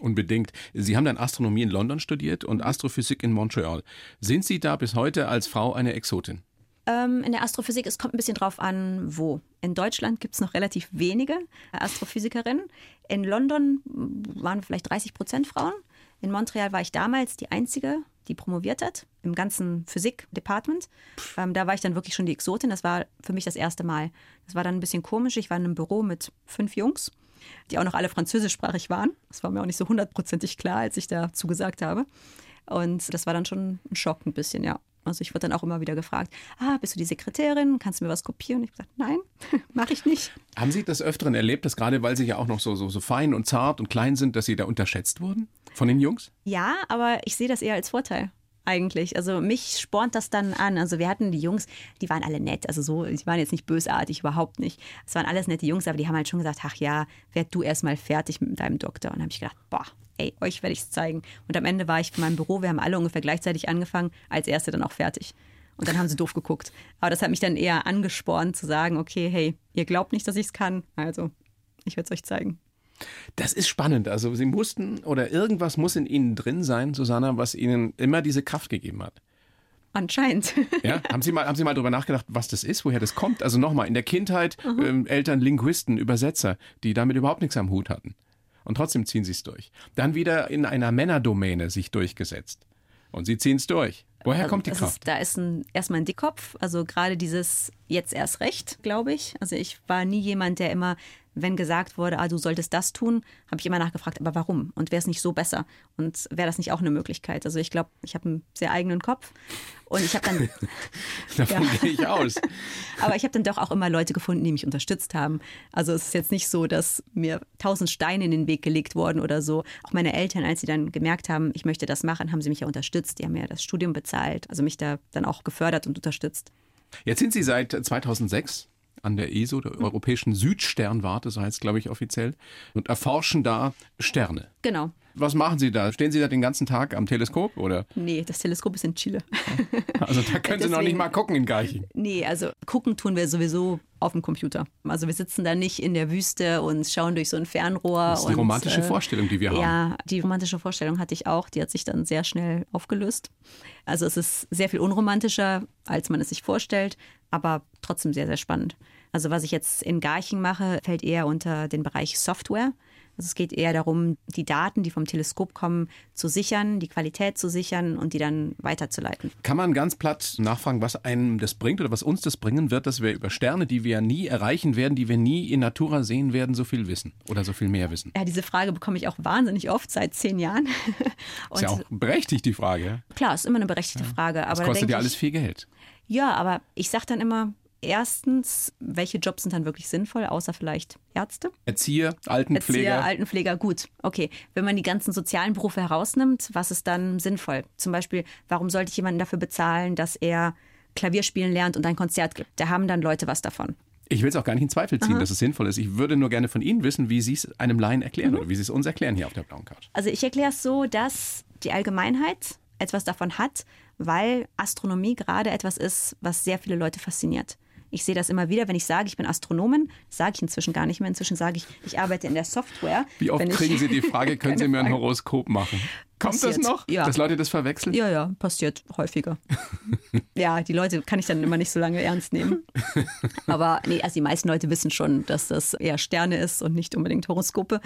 Unbedingt. Sie haben dann Astronomie in London studiert und Astrophysik in Montreal. Sind Sie da bis heute als Frau eine Exotin? Ähm, in der Astrophysik, es kommt ein bisschen drauf an, wo. In Deutschland gibt es noch relativ wenige Astrophysikerinnen. In London waren vielleicht 30 Prozent Frauen. In Montreal war ich damals die Einzige, die promoviert hat im ganzen Physik-Department. Ähm, da war ich dann wirklich schon die Exotin. Das war für mich das erste Mal. Das war dann ein bisschen komisch. Ich war in einem Büro mit fünf Jungs, die auch noch alle französischsprachig waren. Das war mir auch nicht so hundertprozentig klar, als ich da zugesagt habe. Und das war dann schon ein Schock ein bisschen, ja. Also ich wurde dann auch immer wieder gefragt, ah, bist du die Sekretärin? Kannst du mir was kopieren? Ich habe gesagt, nein, <laughs> mache ich nicht. Haben Sie das Öfteren erlebt, dass gerade weil Sie ja auch noch so, so, so fein und zart und klein sind, dass Sie da unterschätzt wurden von den Jungs? Ja, aber ich sehe das eher als Vorteil eigentlich. Also mich spornt das dann an. Also wir hatten die Jungs, die waren alle nett. Also so, die waren jetzt nicht bösartig, überhaupt nicht. Es waren alles nette Jungs, aber die haben halt schon gesagt, ach ja, werd du erst mal fertig mit deinem Doktor. Und dann habe ich gedacht, boah, ey, euch werde ich es zeigen. Und am Ende war ich in meinem Büro, wir haben alle ungefähr gleichzeitig angefangen, als Erste dann auch fertig. Und dann haben sie doof geguckt. Aber das hat mich dann eher angespornt zu sagen, okay, hey, ihr glaubt nicht, dass ich es kann, also ich werde es euch zeigen. Das ist spannend. Also Sie mussten oder irgendwas muss in Ihnen drin sein, Susanna, was Ihnen immer diese Kraft gegeben hat. Anscheinend. <laughs> Ja, haben Sie mal, haben Sie mal darüber nachgedacht, was das ist, woher das kommt? Also nochmal, in der Kindheit ähm, Eltern Linguisten, Übersetzer, die damit überhaupt nichts am Hut hatten. Und trotzdem ziehen sie es durch. Dann wieder in einer Männerdomäne sich durchgesetzt. Und sie ziehen es durch. Woher Also kommt die es Kraft? Ist, da ist ein, erstmal ein Dickkopf, also gerade dieses jetzt erst recht, glaube ich. Also ich war nie jemand, der immer, wenn gesagt wurde, ah, du solltest das tun, habe ich immer nachgefragt, aber warum? Und wäre es nicht so besser? Und wäre das nicht auch eine Möglichkeit? Also ich glaube, ich habe einen sehr eigenen Kopf und ich habe dann, <laughs> Davon Ja. gehe ich aus. <laughs> aber ich habe dann doch auch immer Leute gefunden, die mich unterstützt haben. Also es ist jetzt nicht so, dass mir tausend Steine in den Weg gelegt wurden oder so. Auch meine Eltern, als sie dann gemerkt haben, ich möchte das machen, haben sie mich ja unterstützt. Die haben mir das Studium bezahlt, also mich da dann auch gefördert und unterstützt. Jetzt sind Sie seit 2006 an der ESO, der Europäischen Südsternwarte, so heißt es, glaube ich, offiziell, und erforschen da Sterne. Genau. Was machen Sie da? Stehen Sie da den ganzen Tag am Teleskop? Oder? Nee, das Teleskop ist in Chile. <laughs> Also da können Sie noch nicht mal gucken in Garching. Nee, also gucken tun wir sowieso auf dem Computer. Also wir sitzen da nicht in der Wüste und schauen durch so ein Fernrohr. Das ist die und, romantische äh, Vorstellung, die wir haben. Ja, die romantische Vorstellung hatte ich auch. Die hat sich dann sehr schnell aufgelöst. Also es ist sehr viel unromantischer, als man es sich vorstellt, aber trotzdem sehr, sehr spannend. Also was ich jetzt in Garching mache, fällt eher unter den Bereich Software. Also es geht eher darum, die Daten, die vom Teleskop kommen, zu sichern, die Qualität zu sichern und die dann weiterzuleiten. Kann man ganz platt nachfragen, was einem das bringt oder was uns das bringen wird, dass wir über Sterne, die wir nie erreichen werden, die wir nie in Natura sehen werden, so viel wissen oder so viel mehr wissen? Ja, diese Frage bekomme ich auch wahnsinnig oft seit zehn Jahren. <laughs> Ist ja auch berechtigt, die Frage. ja? klar, ist immer eine berechtigte Frage. Aber Das da kostet ja alles viel Geld. Ja, aber ich sage dann immer, erstens, welche Jobs sind dann wirklich sinnvoll, außer vielleicht Ärzte? Erzieher, Erzieher, Altenpfleger. Altenpfleger, gut. Okay, wenn man die ganzen sozialen Berufe herausnimmt, was ist dann sinnvoll? Zum Beispiel, warum sollte ich jemanden dafür bezahlen, dass er Klavier spielen lernt und ein Konzert gibt? Da haben dann Leute was davon. Ich will es auch gar nicht in Zweifel ziehen, dass es sinnvoll ist. Ich würde nur gerne von Ihnen wissen, wie Sie es einem Laien erklären Mhm. oder wie Sie es uns erklären hier auf der blauen Couch. Also ich erkläre es so, dass die Allgemeinheit etwas davon hat, weil Astronomie gerade etwas ist, was sehr viele Leute fasziniert. Ich sehe das immer wieder, wenn ich sage, ich bin Astronomin, sage ich inzwischen gar nicht mehr. Inzwischen sage ich, ich arbeite in der Software. Wie oft Wenn ich- kriegen Sie die Frage, <laughs> können Sie mir ein. Horoskop machen? Kommt das noch, ja. dass Leute das verwechseln? Ja, ja, passiert häufiger. <laughs> ja, die Leute kann ich dann immer nicht so lange ernst nehmen. Aber nee, also die meisten Leute wissen schon, dass das eher Sterne ist und nicht unbedingt Horoskope.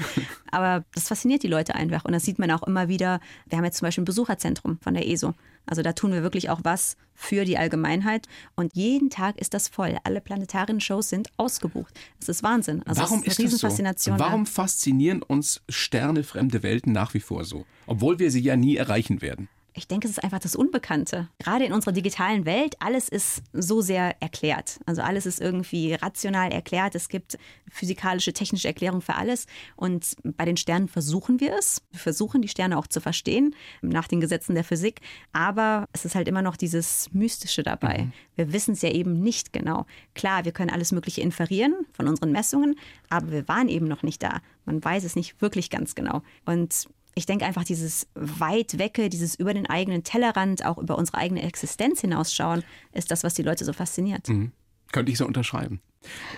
Aber das fasziniert die Leute einfach. Und das sieht man auch immer wieder. Wir haben jetzt zum Beispiel ein Besucherzentrum von der ESO. Also da tun wir wirklich auch was für die Allgemeinheit. Und jeden Tag ist das voll. Alle planetarischen Shows sind ausgebucht. Das ist Wahnsinn. Also Warum ist eine das so? Warum faszinieren uns Sterne, fremde Welten nach wie vor so? Obwohl wir sie ja nie erreichen werden. Ich denke, es ist einfach das Unbekannte. Gerade in unserer digitalen Welt, alles ist so sehr erklärt. Also alles ist irgendwie rational erklärt. Es gibt physikalische, technische Erklärung für alles. Und bei den Sternen versuchen wir es. Wir versuchen, die Sterne auch zu verstehen, nach den Gesetzen der Physik. Aber es ist halt immer noch dieses Mystische dabei. Wir wissen es ja eben nicht genau. Klar, wir können alles Mögliche inferieren von unseren Messungen, aber wir waren eben noch nicht da. Man weiß es nicht wirklich ganz genau. Und ich denke einfach, dieses weit wecke, dieses über den eigenen Tellerrand, auch über unsere eigene Existenz hinausschauen, ist das, was die Leute so fasziniert. Könnte ich so unterschreiben.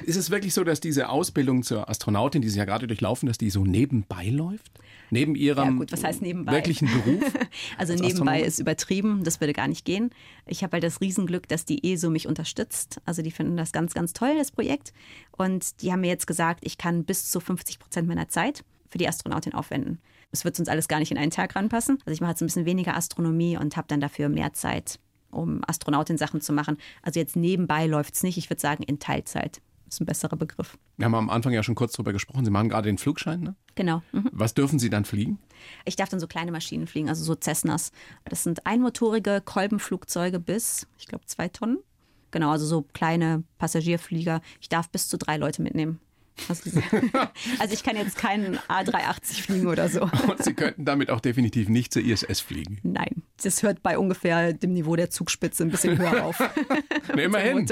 Ist es wirklich so, dass diese Ausbildung zur Astronautin, die Sie ja gerade durchlaufen, dass die so nebenbei läuft? Neben Ja, Ihrem gut, was heißt nebenbei? wirklichen Beruf? <laughs> Also als nebenbei ist übertrieben, das würde gar nicht gehen. Ich habe halt das Riesenglück, dass die ESO mich unterstützt. Also die finden das ganz, ganz toll, das Projekt. Und die haben mir jetzt gesagt, ich kann bis zu 50 Prozent meiner Zeit für die Astronautin aufwenden. Es wird uns alles gar nicht in einen Tag ranpassen. Also ich mache jetzt ein bisschen weniger Astronomie und habe dann dafür mehr Zeit, um Astronautin-Sachen zu machen. Also jetzt nebenbei läuft es nicht. Ich würde sagen in Teilzeit. Ist ein besserer Begriff. Wir haben am Anfang ja schon kurz drüber gesprochen. Sie machen gerade den Flugschein. Ne? Genau. Mhm. Was dürfen Sie dann fliegen? Ich darf dann so kleine Maschinen fliegen, also so Cessnas. Das sind einmotorige Kolbenflugzeuge bis, ich glaube, zwei Tonnen. Genau, also so kleine Passagierflieger. Ich darf bis zu drei Leute mitnehmen. Also, <laughs> also ich kann jetzt keinen A380 fliegen oder so. Und Sie könnten damit auch definitiv nicht zur ISS fliegen. Nein, das hört bei ungefähr dem Niveau der Zugspitze ein bisschen höher auf. <laughs> Na, immerhin.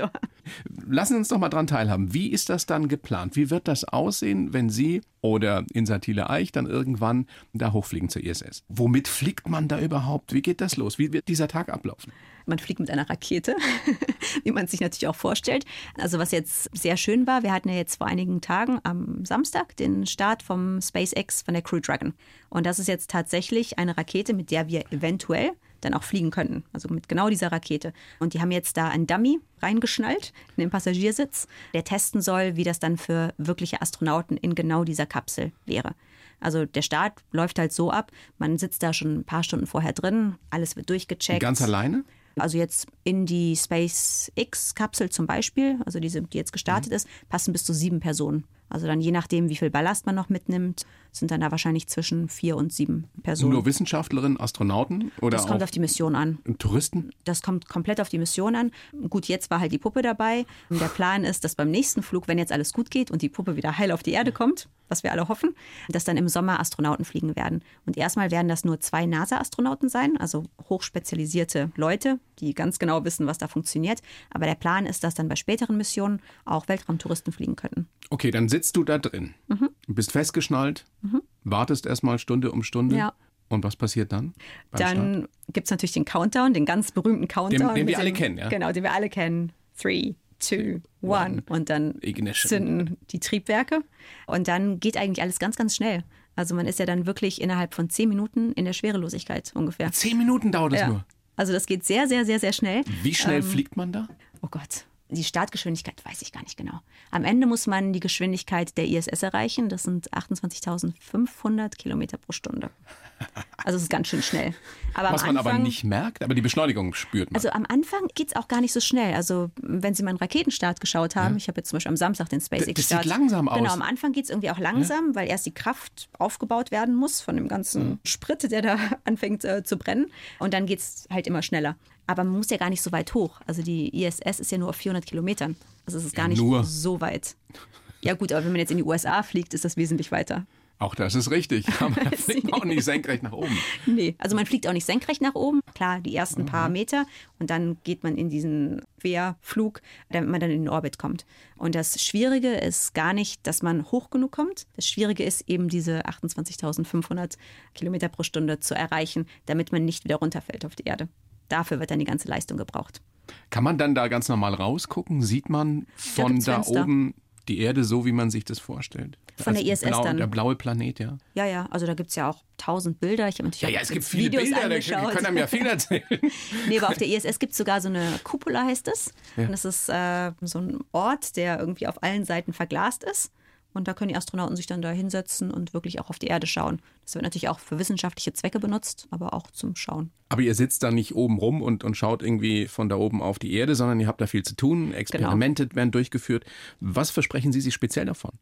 Lassen Sie uns doch mal dran teilhaben. Wie ist das dann geplant? Wie wird das aussehen, wenn Sie oder Insatile Eich dann irgendwann da hochfliegen zur ISS? Womit fliegt man da überhaupt? Wie geht das los? Wie wird dieser Tag ablaufen? Man fliegt mit einer Rakete, <laughs> wie man sich natürlich auch vorstellt. Also was jetzt sehr schön war, wir hatten ja jetzt vor einigen Tagen am Samstag den Start vom SpaceX von der Crew Dragon. Und das ist jetzt tatsächlich eine Rakete, mit der wir eventuell dann auch fliegen könnten. Also mit genau dieser Rakete. Und die haben jetzt da einen Dummy reingeschnallt in den Passagiersitz, der testen soll, wie das dann für wirkliche Astronauten in genau dieser Kapsel wäre. Also der Start läuft halt so ab, man sitzt da schon ein paar Stunden vorher drin, alles wird durchgecheckt. Ganz alleine? Also jetzt in die SpaceX-Kapsel zum Beispiel, also diese, die jetzt gestartet mhm. ist, passen bis zu sieben Personen. Also dann je nachdem, wie viel Ballast man noch mitnimmt, sind dann da wahrscheinlich zwischen vier und sieben Personen. Nur Wissenschaftlerinnen, Astronauten oder Das kommt auf die Mission an. Touristen? Das kommt komplett auf die Mission an. Gut, jetzt war halt die Puppe dabei. Und der Plan ist, dass beim nächsten Flug, wenn jetzt alles gut geht und die Puppe wieder heil auf die Erde kommt, was wir alle hoffen, dass dann im Sommer Astronauten fliegen werden. Und erstmal werden das nur zwei NASA-Astronauten sein, also hochspezialisierte Leute, die ganz genau wissen, was da funktioniert. Aber der Plan ist, dass dann bei späteren Missionen auch Weltraumtouristen fliegen könnten. Okay, dann sitzt du da drin, mhm. Bist festgeschnallt, mhm. wartest erstmal Stunde um Stunde. Ja. Und was passiert dann? Dann gibt es natürlich den Countdown, den ganz berühmten Countdown. Den, den wir alle kennen, ja? Genau, den wir alle kennen. Three, two, one. Und dann Ignition. zünden die Triebwerke. Und dann geht eigentlich alles ganz, ganz schnell. Also man ist ja dann wirklich innerhalb von zehn Minuten in der Schwerelosigkeit ungefähr. Zehn Minuten dauert es ja. nur. Also das geht sehr, sehr, sehr, sehr schnell. Wie schnell ähm, fliegt man da? Oh Gott die Startgeschwindigkeit weiß ich gar nicht genau. Am Ende muss man die Geschwindigkeit der ISS erreichen. Das sind 28.500 Kilometer pro Stunde. Also es ist ganz schön schnell. Aber Was man Anfang, aber nicht merkt, aber die Beschleunigung spürt man. Also am Anfang geht es auch gar nicht so schnell. Also wenn Sie mal einen Raketenstart geschaut haben, ja. ich habe jetzt zum Beispiel am Samstag den SpaceX-Start. Das sieht langsam aus. Genau, am Anfang geht es irgendwie auch langsam, ja. weil erst die Kraft aufgebaut werden muss von dem ganzen mhm. Sprit, der da <laughs> anfängt äh, zu brennen. Und dann geht es halt immer schneller. Aber man muss ja gar nicht so weit hoch. Also die ISS ist ja nur auf 400 Kilometern. Also es ist gar nicht nur. so weit. Ja gut, aber wenn man jetzt in die USA fliegt, ist das wesentlich weiter. Auch das ist richtig. <laughs> Aber man fliegt auch nicht senkrecht nach oben. Nee, also man fliegt auch nicht senkrecht nach oben. Klar, die ersten paar Meter und dann geht man in diesen Querflug, damit man dann in den Orbit kommt. Und das Schwierige ist gar nicht, dass man hoch genug kommt. Das Schwierige ist eben diese 28.500 Kilometer pro Stunde zu erreichen, damit man nicht wieder runterfällt auf die Erde. Dafür wird dann die ganze Leistung gebraucht. Kann man dann da ganz normal rausgucken? Sieht man von da, da oben die Erde so, wie man sich das vorstellt? Von der ISS blau, dann. Der blaue Planet, ja. Ja, ja, also da gibt es ja auch tausend Bilder. Ich habe natürlich ja, ja, es gibt viele Videos Bilder, angeschaut. da können einem ja viel erzählen. <laughs> nee, aber auf der ISS gibt es sogar so eine Cupola, heißt es. Ja. Und das ist äh, so ein Ort, der irgendwie auf allen Seiten verglast ist. Und da können die Astronauten sich dann da hinsetzen und wirklich auch auf die Erde schauen. Das wird natürlich auch für wissenschaftliche Zwecke benutzt, aber auch zum Schauen. Aber ihr sitzt da nicht oben rum und, und schaut irgendwie von da oben auf die Erde, sondern ihr habt da viel zu tun. Experimente genau. werden durchgeführt. Was versprechen Sie sich speziell davon?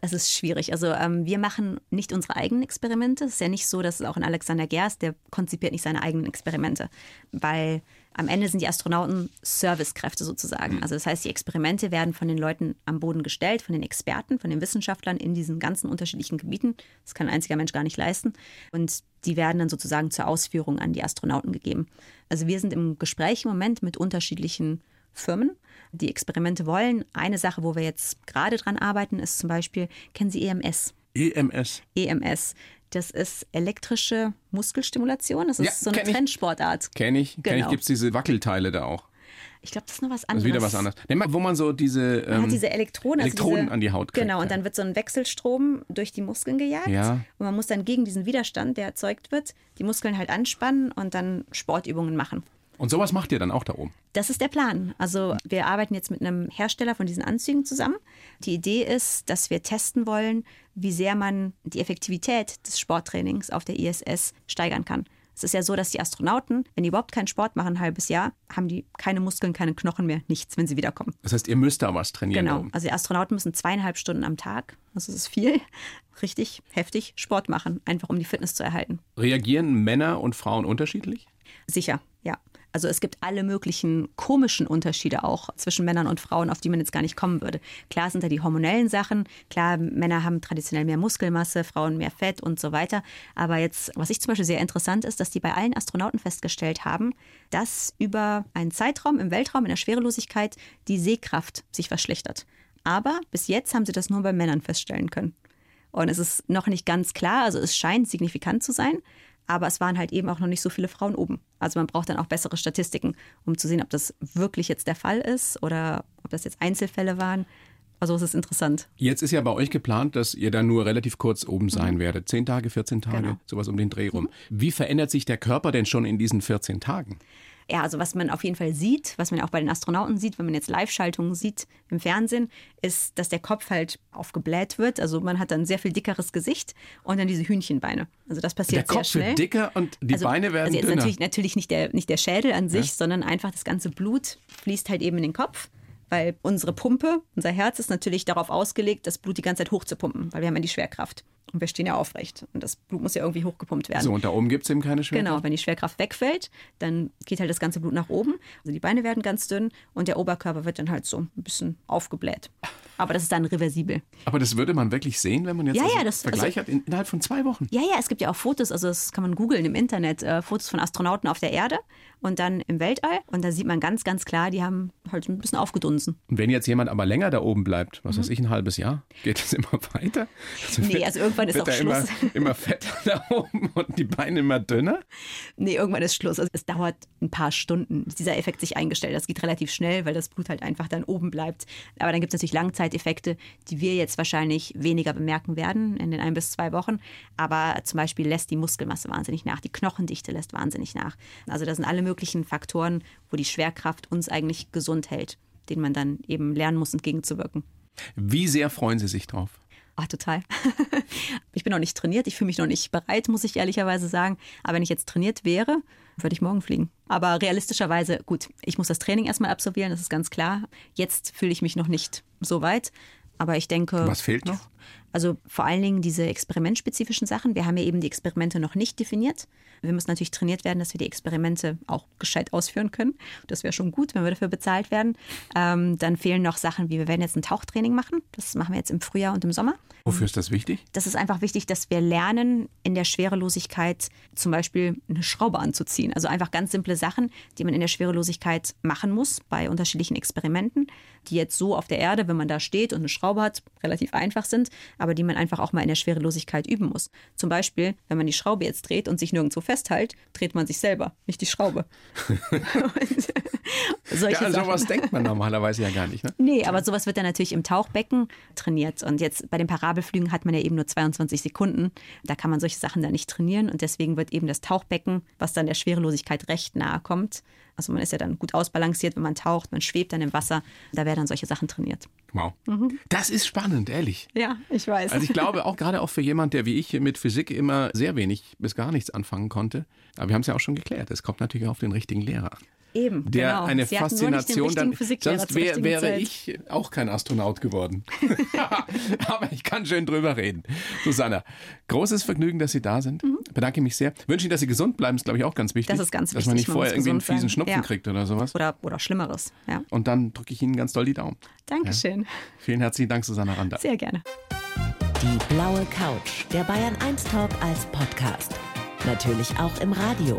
Es ist schwierig. Also ähm, wir machen nicht unsere eigenen Experimente. Es ist ja nicht so, dass auch ein Alexander Gerst, der konzipiert nicht seine eigenen Experimente, weil am Ende sind die Astronauten Servicekräfte sozusagen. Mhm. Also das heißt, die Experimente werden von den Leuten am Boden gestellt, von den Experten, von den Wissenschaftlern in diesen ganzen unterschiedlichen Gebieten. Das kann ein einziger Mensch gar nicht leisten. Und die werden dann sozusagen zur Ausführung an die Astronauten gegeben. Also wir sind im Gespräch im Moment mit unterschiedlichen Firmen, die Experimente wollen. Eine Sache, wo wir jetzt gerade dran arbeiten, ist zum Beispiel, kennen Sie EMS? EMS. EMS. Das ist elektrische Muskelstimulation. Das ist ja, so eine Trendsportart. Kenne ich. Genau. Kenn ich. Gibt es diese Wackelteile da auch? Ich glaube, das ist noch was anderes. Das ist wieder was anderes. Nimm mal, wo man so diese, ähm, man hat diese also Elektroden also diese, an die Haut kriegt. Genau, und dann wird so ein Wechselstrom durch die Muskeln gejagt. Ja. Und man muss dann gegen diesen Widerstand, der erzeugt wird, die Muskeln halt anspannen und dann Sportübungen machen. Und sowas macht ihr dann auch da oben? Das ist der Plan. Also wir arbeiten jetzt mit einem Hersteller von diesen Anzügen zusammen. Die Idee ist, dass wir testen wollen, wie sehr man die Effektivität des Sporttrainings auf der ISS steigern kann. Es ist ja so, dass die Astronauten, wenn die überhaupt keinen Sport machen, ein halbes Jahr, haben die keine Muskeln, keine Knochen mehr, nichts, wenn sie wiederkommen. Das heißt, ihr müsst da was trainieren. Genau. Also die Astronauten müssen zweieinhalb Stunden am Tag, das ist viel, richtig heftig Sport machen, einfach um die Fitness zu erhalten. Reagieren Männer und Frauen unterschiedlich? Sicher, ja. Also es gibt alle möglichen komischen Unterschiede auch zwischen Männern und Frauen, auf die man jetzt gar nicht kommen würde. Klar sind da die hormonellen Sachen, klar, Männer haben traditionell mehr Muskelmasse, Frauen mehr Fett und so weiter. Aber jetzt, was ich zum Beispiel sehr interessant ist, dass die bei allen Astronauten festgestellt haben, dass über einen Zeitraum im Weltraum, in der Schwerelosigkeit, die Sehkraft sich verschlechtert. Aber bis jetzt haben sie das nur bei Männern feststellen können. Und es ist noch nicht ganz klar, also es scheint signifikant zu sein, aber es waren halt eben auch noch nicht so viele Frauen oben. Also man braucht dann auch bessere Statistiken, um zu sehen, ob das wirklich jetzt der Fall ist oder ob das jetzt Einzelfälle waren. Also es ist interessant. Jetzt ist ja bei euch geplant, dass ihr dann nur relativ kurz oben sein mhm. werdet. Zehn Tage, 14 Tage, genau. sowas um den Dreh rum. Mhm. Wie verändert sich der Körper denn schon in diesen 14 Tagen? Ja, also was man auf jeden Fall sieht, was man auch bei den Astronauten sieht, wenn man jetzt Live-Schaltungen sieht im Fernsehen, ist, dass der Kopf halt aufgebläht wird. Also man hat dann ein sehr viel dickeres Gesicht und dann diese Hühnchenbeine. Also das passiert der sehr schnell. Der Kopf wird dicker und die also, Beine werden also jetzt dünner. Natürlich, natürlich nicht, der, nicht der Schädel an sich, ja? sondern einfach das ganze Blut fließt halt eben in den Kopf weil unsere Pumpe, unser Herz ist natürlich darauf ausgelegt, das Blut die ganze Zeit hochzupumpen, weil wir haben ja die Schwerkraft. Und wir stehen ja aufrecht. Und das Blut muss ja irgendwie hochgepumpt werden. So, und da oben gibt es eben keine Schwerkraft? Genau, wenn die Schwerkraft wegfällt, dann geht halt das ganze Blut nach oben. Also die Beine werden ganz dünn und der Oberkörper wird dann halt so ein bisschen aufgebläht. Aber das ist dann reversibel. Aber das würde man wirklich sehen, wenn man jetzt ja, also ja, das, Vergleich also, hat in, innerhalb von zwei Wochen? Ja, ja, es gibt ja auch Fotos, also das kann man googeln im Internet, äh, Fotos von Astronauten auf der Erde und dann im Weltall. Und da sieht man ganz, ganz klar, die haben halt ein bisschen aufgedunsen. Und wenn jetzt jemand aber länger da oben bleibt, was mhm. weiß ich, ein halbes Jahr, geht das immer <laughs> weiter? Also nee, also irgendwann ist auch Schluss. Immer, immer fetter <laughs> da oben und die Beine immer dünner? Nee, irgendwann ist Schluss. Also es dauert ein paar Stunden, bis dieser Effekt sich eingestellt. Das geht relativ schnell, weil das Blut halt einfach dann oben bleibt. Aber dann gibt es natürlich Langzeiteffekte, die wir jetzt wahrscheinlich weniger bemerken werden in den ein bis zwei Wochen. Aber zum Beispiel lässt die Muskelmasse wahnsinnig nach, die Knochendichte lässt wahnsinnig nach. Also da sind alle möglichen Faktoren, wo die Schwerkraft uns eigentlich gesund hält, denen man dann eben lernen muss, entgegenzuwirken. Wie sehr freuen Sie sich drauf? Ah, total. <laughs> ich bin noch nicht trainiert, ich fühle mich noch nicht bereit, muss ich ehrlicherweise sagen. Aber wenn ich jetzt trainiert wäre, würde ich morgen fliegen. Aber realistischerweise, gut, ich muss das Training erstmal absolvieren, das ist ganz klar. Jetzt fühle ich mich noch nicht so weit. Aber ich denke. Was fehlt noch? Also vor allen Dingen diese experimentspezifischen Sachen. Wir haben ja eben die Experimente noch nicht definiert. Wir müssen natürlich trainiert werden, dass wir die Experimente auch gescheit ausführen können. Das wäre schon gut, wenn wir dafür bezahlt werden. Ähm, dann fehlen noch Sachen wie, wir werden jetzt ein Tauchtraining machen. Das machen wir jetzt im Frühjahr und im Sommer. Wofür ist das wichtig? Das ist einfach wichtig, dass wir lernen, in der Schwerelosigkeit zum Beispiel eine Schraube anzuziehen. Also einfach ganz simple Sachen, die man in der Schwerelosigkeit machen muss bei unterschiedlichen Experimenten, die jetzt so auf der Erde, wenn man da steht und eine Schraube hat, relativ einfach sind, aber die man einfach auch mal in der Schwerelosigkeit üben muss. Zum Beispiel, wenn man die Schraube jetzt dreht und sich nirgendwo festhält, dreht man sich selber, nicht die Schraube. <laughs> ja, an sowas denkt man normalerweise ja gar nicht. Ne? Nee, aber sowas wird dann natürlich im Tauchbecken trainiert. Und jetzt bei den Parabelflügen hat man ja eben nur 22 Sekunden. Da kann man solche Sachen dann nicht trainieren. Und deswegen wird eben das Tauchbecken, was dann der Schwerelosigkeit recht nahe kommt, also man ist ja dann gut ausbalanciert, wenn man taucht, man schwebt dann im Wasser. Da werden dann solche Sachen trainiert. Wow. Mhm. Das ist spannend, ehrlich. Ja, ich weiß. Also ich glaube auch gerade auch für jemand, der wie ich mit Physik immer sehr wenig bis gar nichts anfangen konnte. Aber wir haben es ja auch schon geklärt. Es kommt natürlich auf den richtigen Lehrer an. Eben, der genau. eine Sie Faszination dann. Sonst wär, wäre Zeit. ich auch kein Astronaut geworden. <laughs> Aber ich kann schön drüber reden. Susanna, großes Vergnügen, dass Sie da sind. Mhm. Bedanke mich sehr. Wünsche Ihnen, dass Sie gesund bleiben, ist glaube ich auch ganz wichtig. Das ist ganz dass wichtig. Dass man nicht vorher irgendwie einen fiesen Schnupfen ja. kriegt oder sowas. Oder, oder Schlimmeres. Ja. Und dann drücke ich Ihnen ganz doll die Daumen. Dankeschön. Ja. Vielen herzlichen Dank, Susanna Randa. Sehr gerne. Die blaue Couch, der Bayern 1 Talk als Podcast. Natürlich auch im Radio.